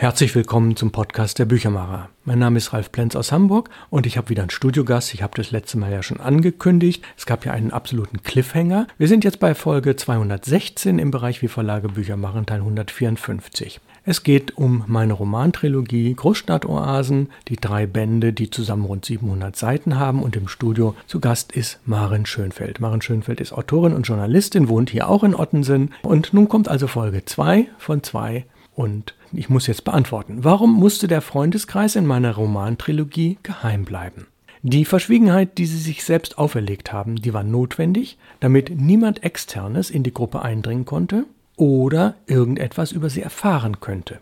Herzlich willkommen zum Podcast der Büchermacher. Mein Name ist Ralf Plenz aus Hamburg und ich habe wieder einen Studiogast. Ich habe das letzte Mal ja schon angekündigt. Es gab ja einen absoluten Cliffhanger. Wir sind jetzt bei Folge 216 im Bereich Wie Verlage Bücher machen, Teil 154. Es geht um meine Romantrilogie Großstadtoasen, die drei Bände, die zusammen rund 700 Seiten haben und im Studio zu Gast ist Maren Schönfeld. Maren Schönfeld ist Autorin und Journalistin, wohnt hier auch in Ottensen und nun kommt also Folge 2 von 2 und ich muss jetzt beantworten. Warum musste der Freundeskreis in meiner Romantrilogie geheim bleiben? Die Verschwiegenheit, die sie sich selbst auferlegt haben, die war notwendig, damit niemand Externes in die Gruppe eindringen konnte oder irgendetwas über sie erfahren könnte.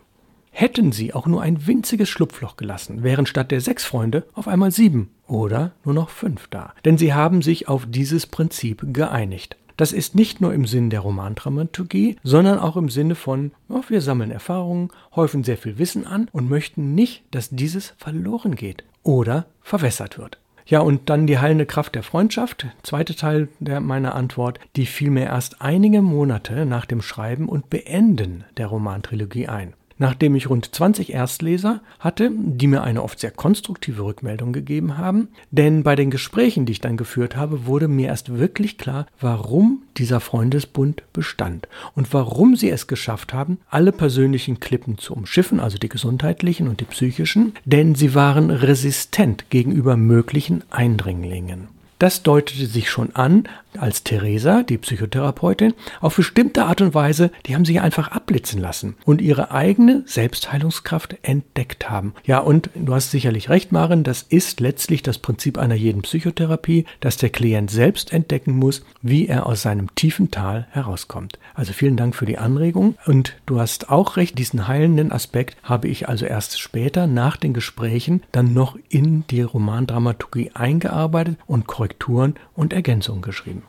Hätten sie auch nur ein winziges Schlupfloch gelassen, wären statt der sechs Freunde auf einmal sieben oder nur noch fünf da. Denn sie haben sich auf dieses Prinzip geeinigt. Das ist nicht nur im Sinn der Romandramaturgie, sondern auch im Sinne von, oh, wir sammeln Erfahrungen, häufen sehr viel Wissen an und möchten nicht, dass dieses verloren geht oder verwässert wird. Ja, und dann die heilende Kraft der Freundschaft, zweite Teil der, meiner Antwort, die fiel mir erst einige Monate nach dem Schreiben und Beenden der Romantrilogie ein nachdem ich rund 20 Erstleser hatte, die mir eine oft sehr konstruktive Rückmeldung gegeben haben. Denn bei den Gesprächen, die ich dann geführt habe, wurde mir erst wirklich klar, warum dieser Freundesbund bestand und warum sie es geschafft haben, alle persönlichen Klippen zu umschiffen, also die gesundheitlichen und die psychischen, denn sie waren resistent gegenüber möglichen Eindringlingen. Das deutete sich schon an, als Theresa, die Psychotherapeutin, auf bestimmte Art und Weise, die haben sich einfach abblitzen lassen und ihre eigene Selbstheilungskraft entdeckt haben. Ja, und du hast sicherlich recht, Maren, das ist letztlich das Prinzip einer jeden Psychotherapie, dass der Klient selbst entdecken muss, wie er aus seinem tiefen Tal herauskommt. Also vielen Dank für die Anregung und du hast auch recht, diesen heilenden Aspekt habe ich also erst später nach den Gesprächen dann noch in die Romandramaturgie eingearbeitet und Korrekturen und Ergänzungen geschrieben.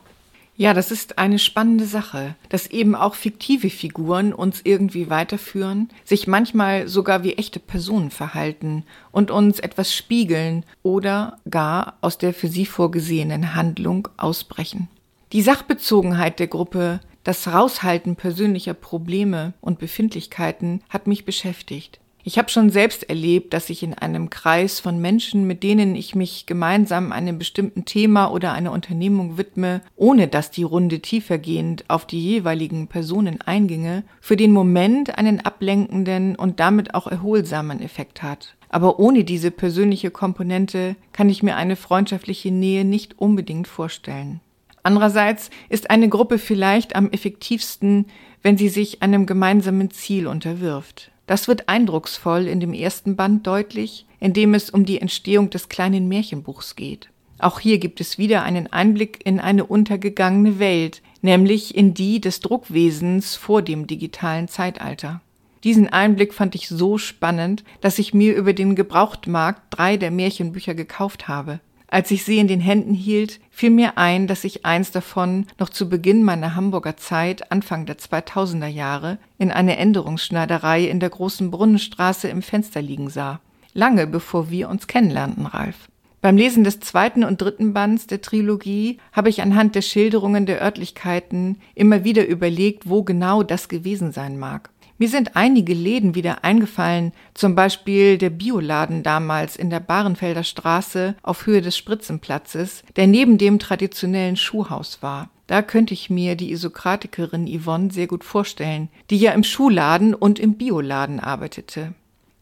Ja, das ist eine spannende Sache, dass eben auch fiktive Figuren uns irgendwie weiterführen, sich manchmal sogar wie echte Personen verhalten und uns etwas spiegeln oder gar aus der für sie vorgesehenen Handlung ausbrechen. Die Sachbezogenheit der Gruppe, das Raushalten persönlicher Probleme und Befindlichkeiten hat mich beschäftigt. Ich habe schon selbst erlebt, dass ich in einem Kreis von Menschen, mit denen ich mich gemeinsam einem bestimmten Thema oder einer Unternehmung widme, ohne dass die Runde tiefergehend auf die jeweiligen Personen einginge, für den Moment einen ablenkenden und damit auch erholsamen Effekt hat. Aber ohne diese persönliche Komponente kann ich mir eine freundschaftliche Nähe nicht unbedingt vorstellen. Andererseits ist eine Gruppe vielleicht am effektivsten, wenn sie sich einem gemeinsamen Ziel unterwirft. Das wird eindrucksvoll in dem ersten Band deutlich, in dem es um die Entstehung des kleinen Märchenbuchs geht. Auch hier gibt es wieder einen Einblick in eine untergegangene Welt, nämlich in die des Druckwesens vor dem digitalen Zeitalter. Diesen Einblick fand ich so spannend, dass ich mir über den Gebrauchtmarkt drei der Märchenbücher gekauft habe. Als ich sie in den Händen hielt, fiel mir ein, dass ich eins davon noch zu Beginn meiner Hamburger Zeit, Anfang der 2000er Jahre, in einer Änderungsschneiderei in der großen Brunnenstraße im Fenster liegen sah. Lange bevor wir uns kennenlernten, Ralf. Beim Lesen des zweiten und dritten Bands der Trilogie habe ich anhand der Schilderungen der Örtlichkeiten immer wieder überlegt, wo genau das gewesen sein mag. Mir sind einige Läden wieder eingefallen, zum Beispiel der Bioladen damals in der Bahrenfelder Straße auf Höhe des Spritzenplatzes, der neben dem traditionellen Schuhhaus war. Da könnte ich mir die Isokratikerin Yvonne sehr gut vorstellen, die ja im Schuhladen und im Bioladen arbeitete.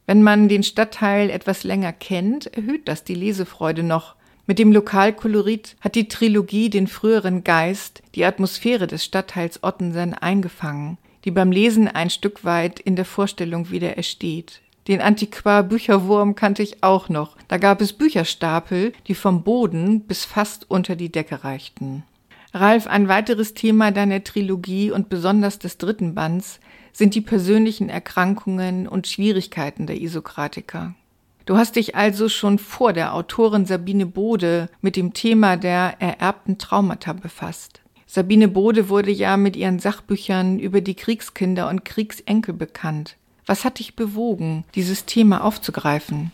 Wenn man den Stadtteil etwas länger kennt, erhöht das die Lesefreude noch. Mit dem Lokalkolorit hat die Trilogie den früheren Geist, die Atmosphäre des Stadtteils Ottensen eingefangen die beim Lesen ein Stück weit in der Vorstellung wieder ersteht. Den Antiquar Bücherwurm kannte ich auch noch. Da gab es Bücherstapel, die vom Boden bis fast unter die Decke reichten. Ralf, ein weiteres Thema deiner Trilogie und besonders des dritten Bands sind die persönlichen Erkrankungen und Schwierigkeiten der Isokratiker. Du hast dich also schon vor der Autorin Sabine Bode mit dem Thema der ererbten Traumata befasst. Sabine Bode wurde ja mit ihren Sachbüchern über die Kriegskinder und Kriegsenkel bekannt. Was hat dich bewogen, dieses Thema aufzugreifen?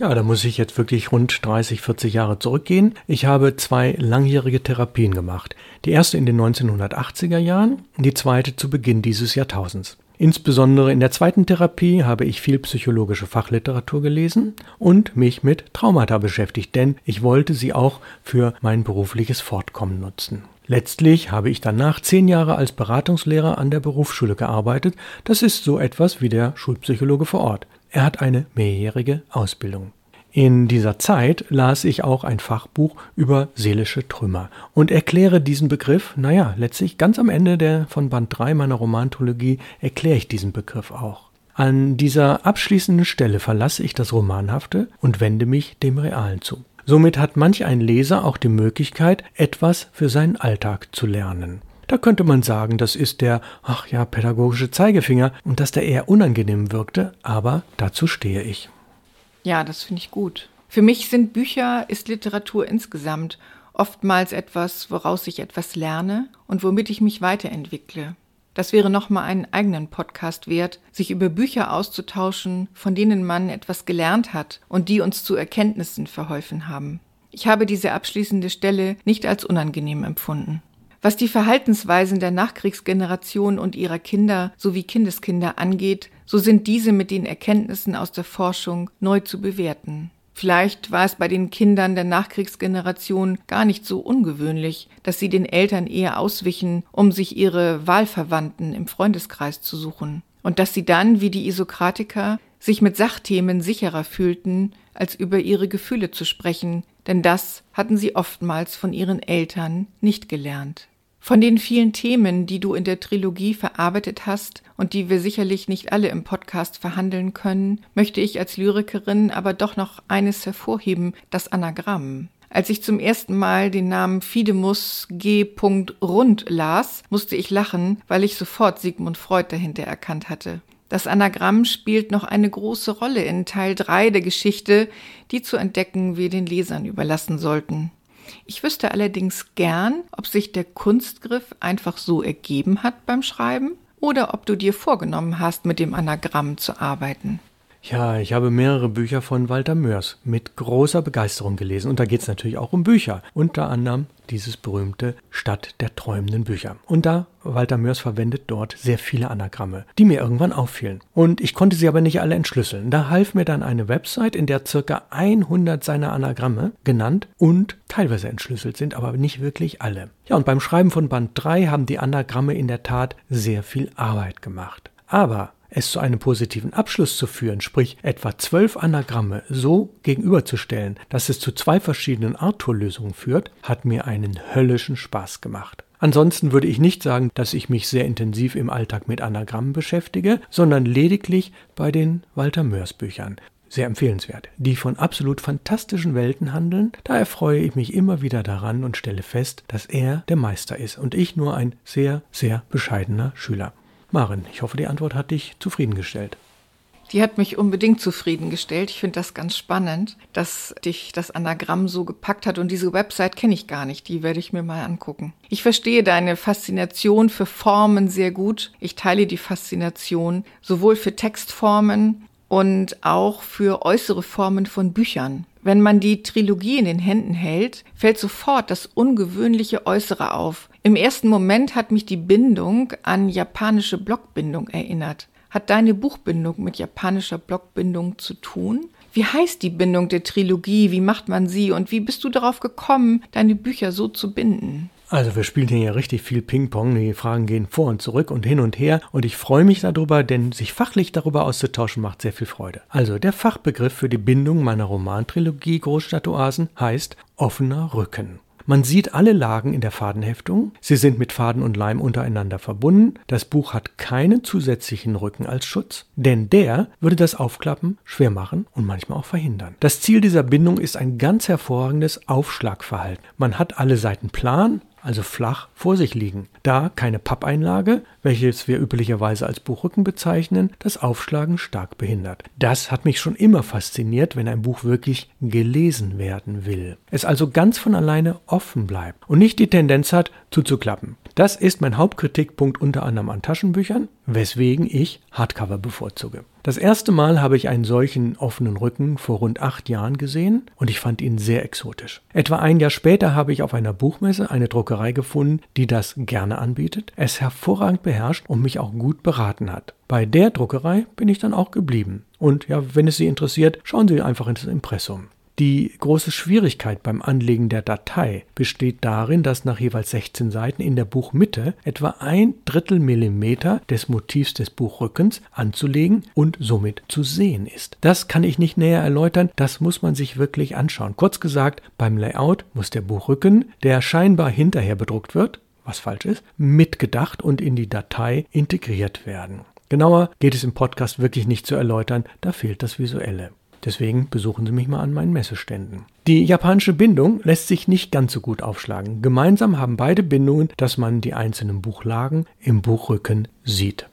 Ja, da muss ich jetzt wirklich rund 30, 40 Jahre zurückgehen. Ich habe zwei langjährige Therapien gemacht. Die erste in den 1980er Jahren, die zweite zu Beginn dieses Jahrtausends. Insbesondere in der zweiten Therapie habe ich viel psychologische Fachliteratur gelesen und mich mit Traumata beschäftigt, denn ich wollte sie auch für mein berufliches Fortkommen nutzen. Letztlich habe ich danach zehn Jahre als Beratungslehrer an der Berufsschule gearbeitet. Das ist so etwas wie der Schulpsychologe vor Ort. Er hat eine mehrjährige Ausbildung. In dieser Zeit las ich auch ein Fachbuch über seelische Trümmer und erkläre diesen Begriff, naja, letztlich ganz am Ende der von Band 3 meiner Romanthologie erkläre ich diesen Begriff auch. An dieser abschließenden Stelle verlasse ich das Romanhafte und wende mich dem Realen zu. Somit hat manch ein Leser auch die Möglichkeit, etwas für seinen Alltag zu lernen. Da könnte man sagen, das ist der, ach ja, pädagogische Zeigefinger und dass der eher unangenehm wirkte, aber dazu stehe ich. Ja, das finde ich gut. Für mich sind Bücher, ist Literatur insgesamt oftmals etwas, woraus ich etwas lerne und womit ich mich weiterentwickle. Das wäre nochmal einen eigenen Podcast wert, sich über Bücher auszutauschen, von denen man etwas gelernt hat und die uns zu Erkenntnissen verholfen haben. Ich habe diese abschließende Stelle nicht als unangenehm empfunden. Was die Verhaltensweisen der Nachkriegsgeneration und ihrer Kinder sowie Kindeskinder angeht, so sind diese mit den Erkenntnissen aus der Forschung neu zu bewerten. Vielleicht war es bei den Kindern der Nachkriegsgeneration gar nicht so ungewöhnlich, dass sie den Eltern eher auswichen, um sich ihre Wahlverwandten im Freundeskreis zu suchen, und dass sie dann, wie die Isokratiker, sich mit Sachthemen sicherer fühlten, als über ihre Gefühle zu sprechen, denn das hatten sie oftmals von ihren Eltern nicht gelernt. Von den vielen Themen, die du in der Trilogie verarbeitet hast und die wir sicherlich nicht alle im Podcast verhandeln können, möchte ich als Lyrikerin aber doch noch eines hervorheben, das Anagramm. Als ich zum ersten Mal den Namen Fidemus G. Rund las, musste ich lachen, weil ich sofort Sigmund Freud dahinter erkannt hatte. Das Anagramm spielt noch eine große Rolle in Teil 3 der Geschichte, die zu entdecken wir den Lesern überlassen sollten. Ich wüsste allerdings gern, ob sich der Kunstgriff einfach so ergeben hat beim Schreiben oder ob du dir vorgenommen hast, mit dem Anagramm zu arbeiten. Ja, ich habe mehrere Bücher von Walter Mörs mit großer Begeisterung gelesen. Und da geht es natürlich auch um Bücher. Unter anderem dieses berühmte Stadt der träumenden Bücher. Und da Walter Mörs verwendet dort sehr viele Anagramme, die mir irgendwann auffielen. Und ich konnte sie aber nicht alle entschlüsseln. Da half mir dann eine Website, in der circa 100 seiner Anagramme genannt und teilweise entschlüsselt sind, aber nicht wirklich alle. Ja, und beim Schreiben von Band 3 haben die Anagramme in der Tat sehr viel Arbeit gemacht. Aber es zu einem positiven Abschluss zu führen, sprich etwa zwölf Anagramme so gegenüberzustellen, dass es zu zwei verschiedenen Arthur-Lösungen führt, hat mir einen höllischen Spaß gemacht. Ansonsten würde ich nicht sagen, dass ich mich sehr intensiv im Alltag mit Anagrammen beschäftige, sondern lediglich bei den Walter Mörs Büchern. Sehr empfehlenswert, die von absolut fantastischen Welten handeln. Da erfreue ich mich immer wieder daran und stelle fest, dass er der Meister ist und ich nur ein sehr, sehr bescheidener Schüler. Maren, ich hoffe, die Antwort hat dich zufriedengestellt. Die hat mich unbedingt zufriedengestellt. Ich finde das ganz spannend, dass dich das Anagramm so gepackt hat. Und diese Website kenne ich gar nicht. Die werde ich mir mal angucken. Ich verstehe deine Faszination für Formen sehr gut. Ich teile die Faszination sowohl für Textformen und auch für äußere Formen von Büchern. Wenn man die Trilogie in den Händen hält, fällt sofort das ungewöhnliche Äußere auf. Im ersten Moment hat mich die Bindung an japanische Blockbindung erinnert. Hat deine Buchbindung mit japanischer Blockbindung zu tun? Wie heißt die Bindung der Trilogie? Wie macht man sie? Und wie bist du darauf gekommen, deine Bücher so zu binden? Also wir spielen hier ja richtig viel Ping-Pong. Die Fragen gehen vor und zurück und hin und her. Und ich freue mich darüber, denn sich fachlich darüber auszutauschen macht sehr viel Freude. Also der Fachbegriff für die Bindung meiner Romantrilogie Großstadtoasen heißt offener Rücken. Man sieht alle Lagen in der Fadenheftung. Sie sind mit Faden und Leim untereinander verbunden. Das Buch hat keinen zusätzlichen Rücken als Schutz, denn der würde das Aufklappen schwer machen und manchmal auch verhindern. Das Ziel dieser Bindung ist ein ganz hervorragendes Aufschlagverhalten. Man hat alle Seiten plan, also flach, vor sich liegen. Da keine Pappeinlage, welches wir üblicherweise als Buchrücken bezeichnen, das Aufschlagen stark behindert. Das hat mich schon immer fasziniert, wenn ein Buch wirklich gelesen werden will. Es also ganz von alleine offen bleibt und nicht die Tendenz hat, zuzuklappen. Das ist mein Hauptkritikpunkt unter anderem an Taschenbüchern, weswegen ich Hardcover bevorzuge. Das erste Mal habe ich einen solchen offenen Rücken vor rund acht Jahren gesehen und ich fand ihn sehr exotisch. Etwa ein Jahr später habe ich auf einer Buchmesse eine Druckerei gefunden, die das gerne anbietet, es hervorragend beherrscht und mich auch gut beraten hat. Bei der Druckerei bin ich dann auch geblieben. Und ja, wenn es Sie interessiert, schauen Sie einfach ins Impressum. Die große Schwierigkeit beim Anlegen der Datei besteht darin, dass nach jeweils 16 Seiten in der Buchmitte etwa ein Drittel Millimeter des Motivs des Buchrückens anzulegen und somit zu sehen ist. Das kann ich nicht näher erläutern, das muss man sich wirklich anschauen. Kurz gesagt, beim Layout muss der Buchrücken, der scheinbar hinterher bedruckt wird, was falsch ist, mitgedacht und in die Datei integriert werden. Genauer geht es im Podcast wirklich nicht zu erläutern, da fehlt das Visuelle. Deswegen besuchen Sie mich mal an meinen Messeständen. Die japanische Bindung lässt sich nicht ganz so gut aufschlagen. Gemeinsam haben beide Bindungen, dass man die einzelnen Buchlagen im Buchrücken sieht.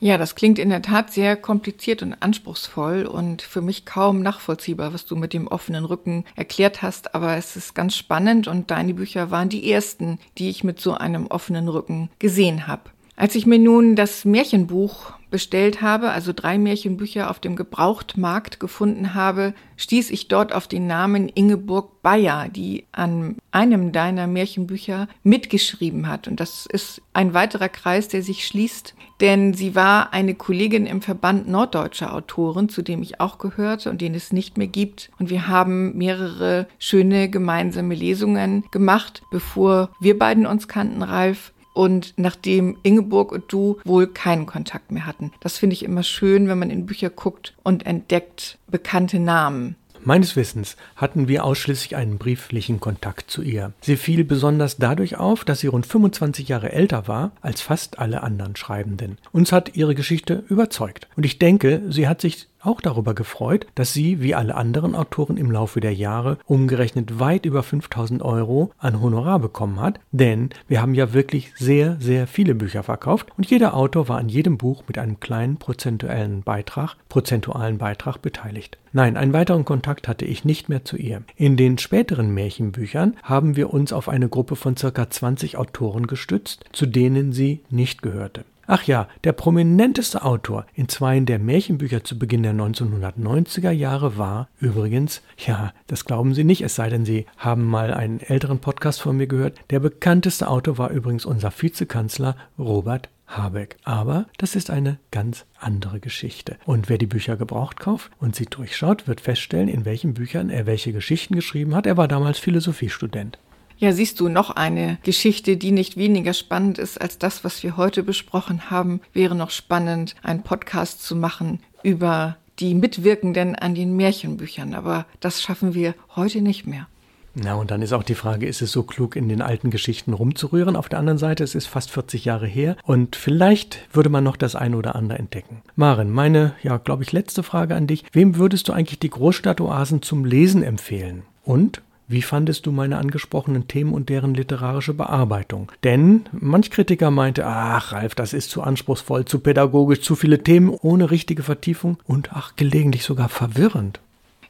Ja, das klingt in der Tat sehr kompliziert und anspruchsvoll und für mich kaum nachvollziehbar, was du mit dem offenen Rücken erklärt hast, aber es ist ganz spannend und deine Bücher waren die ersten, die ich mit so einem offenen Rücken gesehen habe. Als ich mir nun das Märchenbuch bestellt habe, also drei Märchenbücher auf dem Gebrauchtmarkt gefunden habe, stieß ich dort auf den Namen Ingeborg Bayer, die an einem deiner Märchenbücher mitgeschrieben hat. Und das ist ein weiterer Kreis, der sich schließt, denn sie war eine Kollegin im Verband norddeutscher Autoren, zu dem ich auch gehörte und den es nicht mehr gibt. Und wir haben mehrere schöne gemeinsame Lesungen gemacht, bevor wir beiden uns kannten, Ralf und nachdem Ingeborg und du wohl keinen Kontakt mehr hatten. Das finde ich immer schön, wenn man in Bücher guckt und entdeckt bekannte Namen. Meines Wissens hatten wir ausschließlich einen brieflichen Kontakt zu ihr. Sie fiel besonders dadurch auf, dass sie rund 25 Jahre älter war als fast alle anderen Schreibenden. Uns hat ihre Geschichte überzeugt. Und ich denke, sie hat sich auch darüber gefreut, dass sie, wie alle anderen Autoren im Laufe der Jahre, umgerechnet weit über 5000 Euro an Honorar bekommen hat, denn wir haben ja wirklich sehr, sehr viele Bücher verkauft und jeder Autor war an jedem Buch mit einem kleinen prozentuellen Beitrag, prozentualen Beitrag beteiligt. Nein, einen weiteren Kontakt hatte ich nicht mehr zu ihr. In den späteren Märchenbüchern haben wir uns auf eine Gruppe von circa 20 Autoren gestützt, zu denen sie nicht gehörte. Ach ja, der prominenteste Autor in zweien der Märchenbücher zu Beginn der 1990er Jahre war übrigens, ja, das glauben Sie nicht, es sei denn, Sie haben mal einen älteren Podcast von mir gehört, der bekannteste Autor war übrigens unser Vizekanzler Robert Habeck. Aber das ist eine ganz andere Geschichte. Und wer die Bücher gebraucht kauft und sie durchschaut, wird feststellen, in welchen Büchern er welche Geschichten geschrieben hat. Er war damals Philosophiestudent. Ja, siehst du, noch eine Geschichte, die nicht weniger spannend ist als das, was wir heute besprochen haben, wäre noch spannend, einen Podcast zu machen über die Mitwirkenden an den Märchenbüchern. Aber das schaffen wir heute nicht mehr. Na, und dann ist auch die Frage, ist es so klug, in den alten Geschichten rumzurühren? Auf der anderen Seite, es ist fast 40 Jahre her und vielleicht würde man noch das eine oder andere entdecken. Maren, meine, ja, glaube ich, letzte Frage an dich. Wem würdest du eigentlich die Großstadtoasen zum Lesen empfehlen? Und wie fandest du meine angesprochenen Themen und deren literarische Bearbeitung? Denn manch Kritiker meinte, ach Ralf, das ist zu anspruchsvoll, zu pädagogisch, zu viele Themen ohne richtige Vertiefung und ach gelegentlich sogar verwirrend.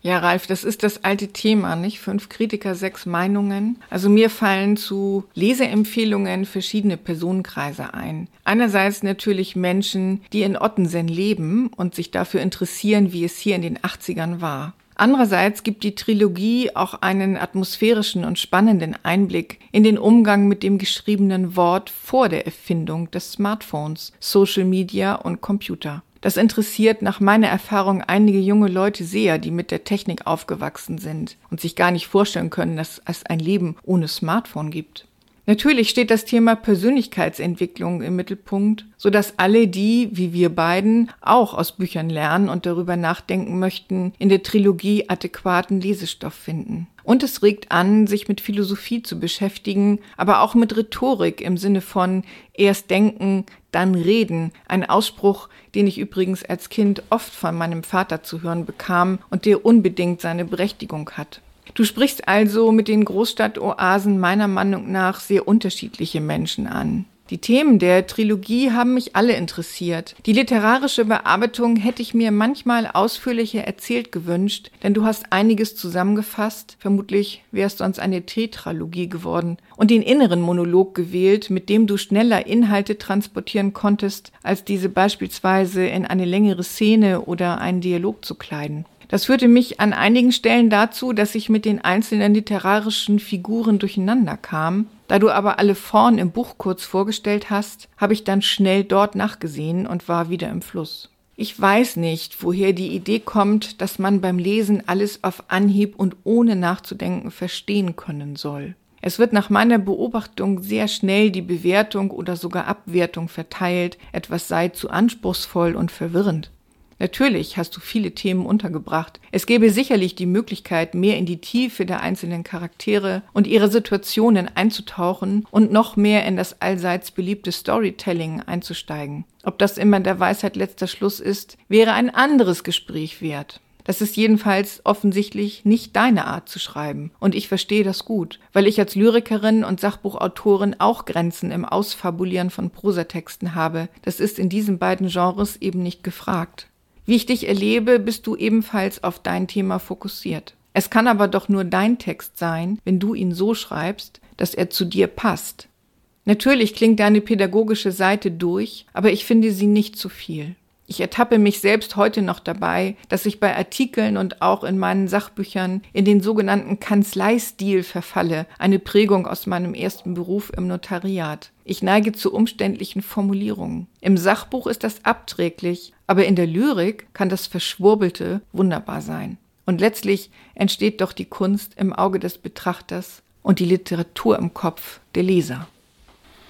Ja, Ralf, das ist das alte Thema, nicht? Fünf Kritiker, sechs Meinungen. Also mir fallen zu Leseempfehlungen verschiedene Personenkreise ein. Einerseits natürlich Menschen, die in Ottensen leben und sich dafür interessieren, wie es hier in den 80ern war. Andererseits gibt die Trilogie auch einen atmosphärischen und spannenden Einblick in den Umgang mit dem geschriebenen Wort vor der Erfindung des Smartphones, Social Media und Computer. Das interessiert nach meiner Erfahrung einige junge Leute sehr, die mit der Technik aufgewachsen sind und sich gar nicht vorstellen können, dass es ein Leben ohne Smartphone gibt. Natürlich steht das Thema Persönlichkeitsentwicklung im Mittelpunkt, so dass alle die, wie wir beiden, auch aus Büchern lernen und darüber nachdenken möchten, in der Trilogie adäquaten Lesestoff finden. Und es regt an, sich mit Philosophie zu beschäftigen, aber auch mit Rhetorik im Sinne von erst denken, dann reden. Ein Ausspruch, den ich übrigens als Kind oft von meinem Vater zu hören bekam und der unbedingt seine Berechtigung hat. Du sprichst also mit den Großstadtoasen meiner Meinung nach sehr unterschiedliche Menschen an. Die Themen der Trilogie haben mich alle interessiert. Die literarische Bearbeitung hätte ich mir manchmal ausführlicher erzählt gewünscht, denn du hast einiges zusammengefasst. Vermutlich wäre es sonst eine Tetralogie geworden. Und den inneren Monolog gewählt, mit dem du schneller Inhalte transportieren konntest, als diese beispielsweise in eine längere Szene oder einen Dialog zu kleiden. Das führte mich an einigen Stellen dazu, dass ich mit den einzelnen literarischen Figuren durcheinander kam. Da du aber alle vorn im Buch kurz vorgestellt hast, habe ich dann schnell dort nachgesehen und war wieder im Fluss. Ich weiß nicht, woher die Idee kommt, dass man beim Lesen alles auf Anhieb und ohne nachzudenken verstehen können soll. Es wird nach meiner Beobachtung sehr schnell die Bewertung oder sogar Abwertung verteilt, etwas sei zu anspruchsvoll und verwirrend. Natürlich hast du viele Themen untergebracht. Es gäbe sicherlich die Möglichkeit, mehr in die Tiefe der einzelnen Charaktere und ihre Situationen einzutauchen und noch mehr in das allseits beliebte Storytelling einzusteigen. Ob das immer der Weisheit letzter Schluss ist, wäre ein anderes Gespräch wert. Das ist jedenfalls offensichtlich nicht deine Art zu schreiben. Und ich verstehe das gut, weil ich als Lyrikerin und Sachbuchautorin auch Grenzen im Ausfabulieren von Prosatexten habe. Das ist in diesen beiden Genres eben nicht gefragt. Wie ich dich erlebe, bist du ebenfalls auf dein Thema fokussiert. Es kann aber doch nur dein Text sein, wenn du ihn so schreibst, dass er zu dir passt. Natürlich klingt deine pädagogische Seite durch, aber ich finde sie nicht zu viel. Ich ertappe mich selbst heute noch dabei, dass ich bei Artikeln und auch in meinen Sachbüchern in den sogenannten Kanzleistil verfalle, eine Prägung aus meinem ersten Beruf im Notariat. Ich neige zu umständlichen Formulierungen. Im Sachbuch ist das abträglich, aber in der Lyrik kann das Verschwurbelte wunderbar sein. Und letztlich entsteht doch die Kunst im Auge des Betrachters und die Literatur im Kopf der Leser.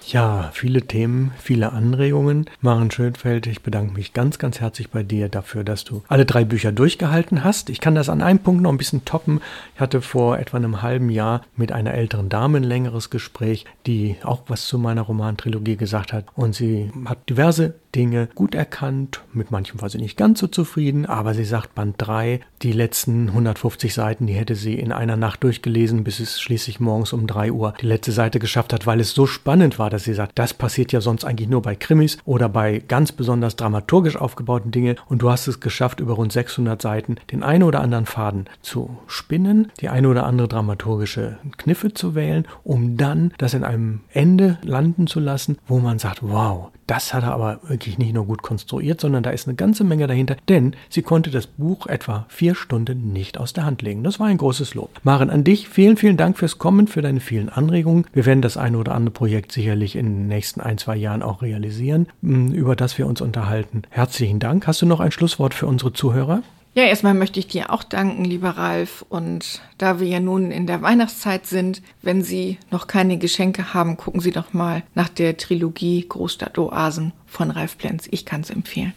Ja, viele Themen, viele Anregungen. Maren Schönfeld, ich bedanke mich ganz, ganz herzlich bei dir dafür, dass du alle drei Bücher durchgehalten hast. Ich kann das an einem Punkt noch ein bisschen toppen. Ich hatte vor etwa einem halben Jahr mit einer älteren Dame ein längeres Gespräch, die auch was zu meiner Romantrilogie gesagt hat. Und sie hat diverse Dinge gut erkannt. Mit manchem war sie nicht ganz so zufrieden, aber sie sagt, Band 3, die letzten 150 Seiten, die hätte sie in einer Nacht durchgelesen, bis es schließlich morgens um 3 Uhr die letzte Seite geschafft hat, weil es so spannend war, dass sie sagt, das passiert ja sonst eigentlich nur bei Krimis oder bei ganz besonders dramaturgisch aufgebauten Dingen und du hast es geschafft, über rund 600 Seiten den einen oder anderen Faden zu spinnen, die eine oder andere dramaturgische Kniffe zu wählen, um dann das in einem Ende landen zu lassen, wo man sagt, wow, das hat er aber wirklich nicht nur gut konstruiert, sondern da ist eine ganze Menge dahinter, denn sie konnte das Buch etwa vier Stunden nicht aus der Hand legen. Das war ein großes Lob. Maren, an dich vielen, vielen Dank fürs Kommen, für deine vielen Anregungen. Wir werden das eine oder andere Projekt sicherlich in den nächsten ein, zwei Jahren auch realisieren, über das wir uns unterhalten. Herzlichen Dank. Hast du noch ein Schlusswort für unsere Zuhörer? Ja, erstmal möchte ich dir auch danken, lieber Ralf. Und da wir ja nun in der Weihnachtszeit sind, wenn Sie noch keine Geschenke haben, gucken Sie doch mal nach der Trilogie Großstadt Oasen von Ralf Plenz. Ich kann es empfehlen.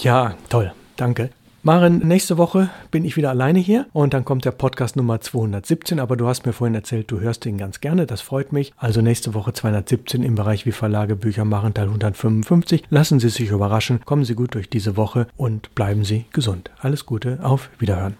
Ja, toll. Danke. Maren, nächste Woche bin ich wieder alleine hier und dann kommt der Podcast Nummer 217, aber du hast mir vorhin erzählt, du hörst den ganz gerne, das freut mich. Also nächste Woche 217 im Bereich wie Verlage, Bücher machen, Teil 155. Lassen Sie sich überraschen, kommen Sie gut durch diese Woche und bleiben Sie gesund. Alles Gute, auf Wiederhören.